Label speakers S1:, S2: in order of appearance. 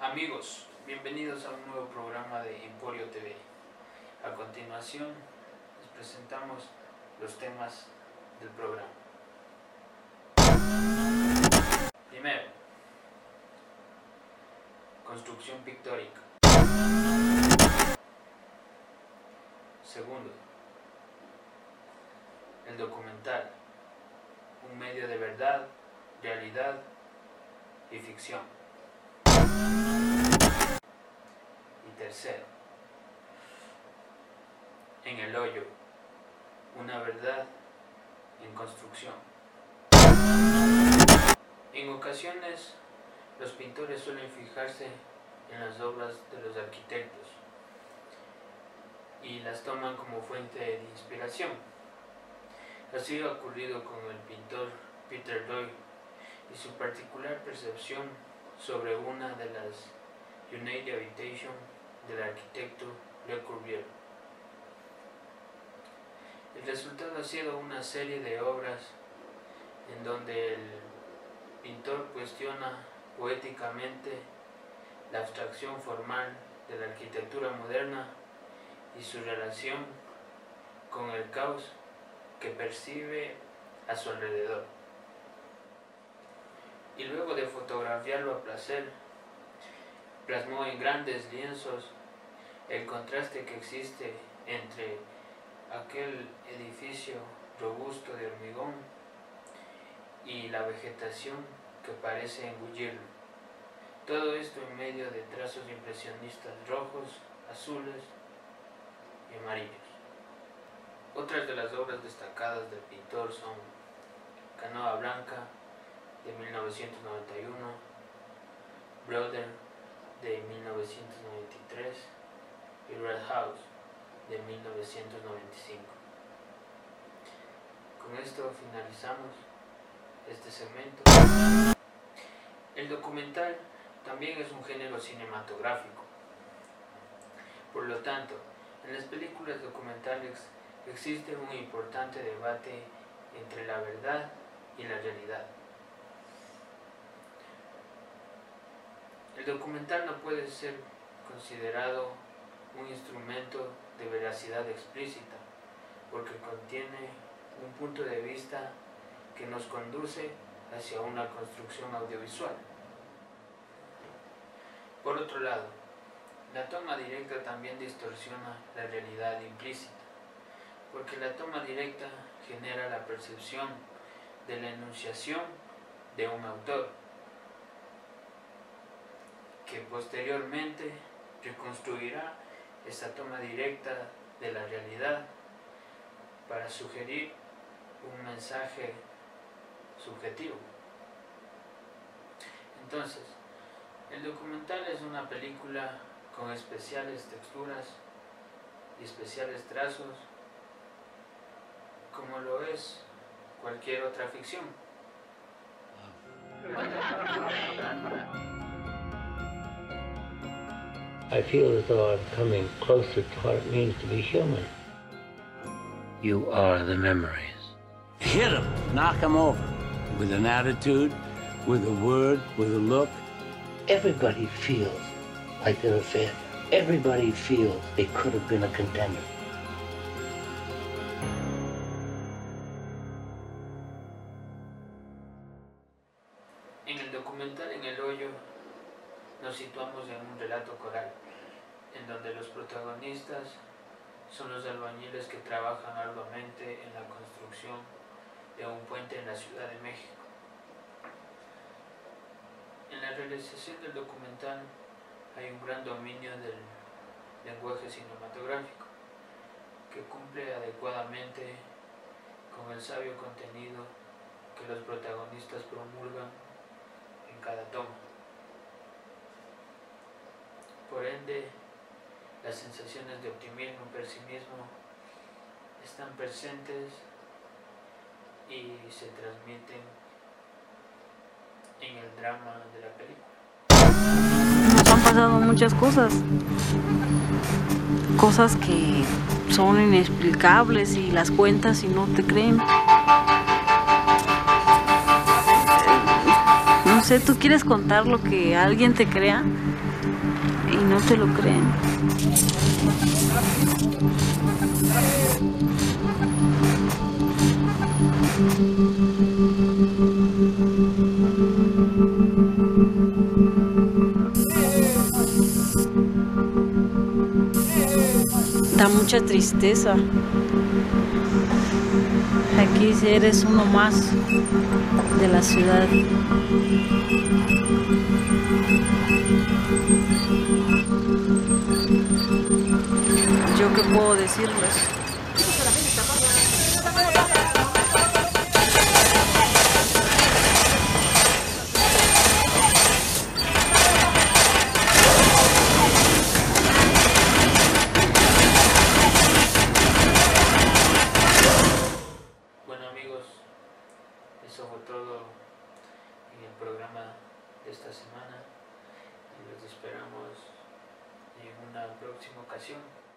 S1: Amigos, bienvenidos a un nuevo programa de Emporio TV. A continuación, les presentamos los temas del programa. Primero, construcción pictórica. Segundo, el documental, un medio de verdad, realidad y ficción. Y tercero, en el hoyo, una verdad en construcción. En ocasiones, los pintores suelen fijarse en las obras de los arquitectos y las toman como fuente de inspiración. Así ha ocurrido con el pintor Peter Doyle y su particular percepción sobre una de las United Habitation del arquitecto Le Corbusier. El resultado ha sido una serie de obras en donde el pintor cuestiona poéticamente la abstracción formal de la arquitectura moderna y su relación con el caos que percibe a su alrededor. Y luego de fotografiarlo a placer, plasmó en grandes lienzos el contraste que existe entre aquel edificio robusto de hormigón y la vegetación que parece engullirlo. Todo esto en medio de trazos impresionistas rojos, azules y amarillos. Otras de las obras destacadas del pintor son Canoa Blanca de 1991, Brother de 1993 y Red House de 1995. Con esto finalizamos este segmento. El documental también es un género cinematográfico. Por lo tanto, en las películas documentales existe un importante debate entre la verdad y la realidad. Documental no puede ser considerado un instrumento de veracidad explícita, porque contiene un punto de vista que nos conduce hacia una construcción audiovisual. Por otro lado, la toma directa también distorsiona la realidad implícita, porque la toma directa genera la percepción de la enunciación de un autor, que posteriormente reconstruirá esta toma directa de la realidad para sugerir un mensaje subjetivo. Entonces, el documental es una película con especiales texturas y especiales trazos, como lo es cualquier otra ficción.
S2: I feel as though I'm coming closer to what it means to be human. You are the memories.
S3: Hit him, knock him over. With an attitude, with a word, with a look.
S2: Everybody feels like they're a failure. Everybody feels they could have been a contender.
S1: En el documental En el hoyo nos situamos en un relato coral, en donde los protagonistas son los albañiles que trabajan arduamente en la construcción de un puente en la Ciudad de México. En la realización del documental hay un gran dominio del lenguaje cinematográfico que cumple adecuadamente con el sabio contenido que los protagonistas promulgan en cada toma. Por ende, las sensaciones de optimismo pesimismo están presentes y se transmiten en el drama de la película.
S4: Nos han pasado muchas cosas. Cosas que son inexplicables y las cuentas y no te creen. No sé, tú quieres contar lo que alguien te crea no te lo creen. Da mucha tristeza. Aquí eres uno más de la ciudad. Puedo decirles?
S1: Bueno amigos, eso fue todo en el programa de esta semana y los esperamos en una próxima ocasión.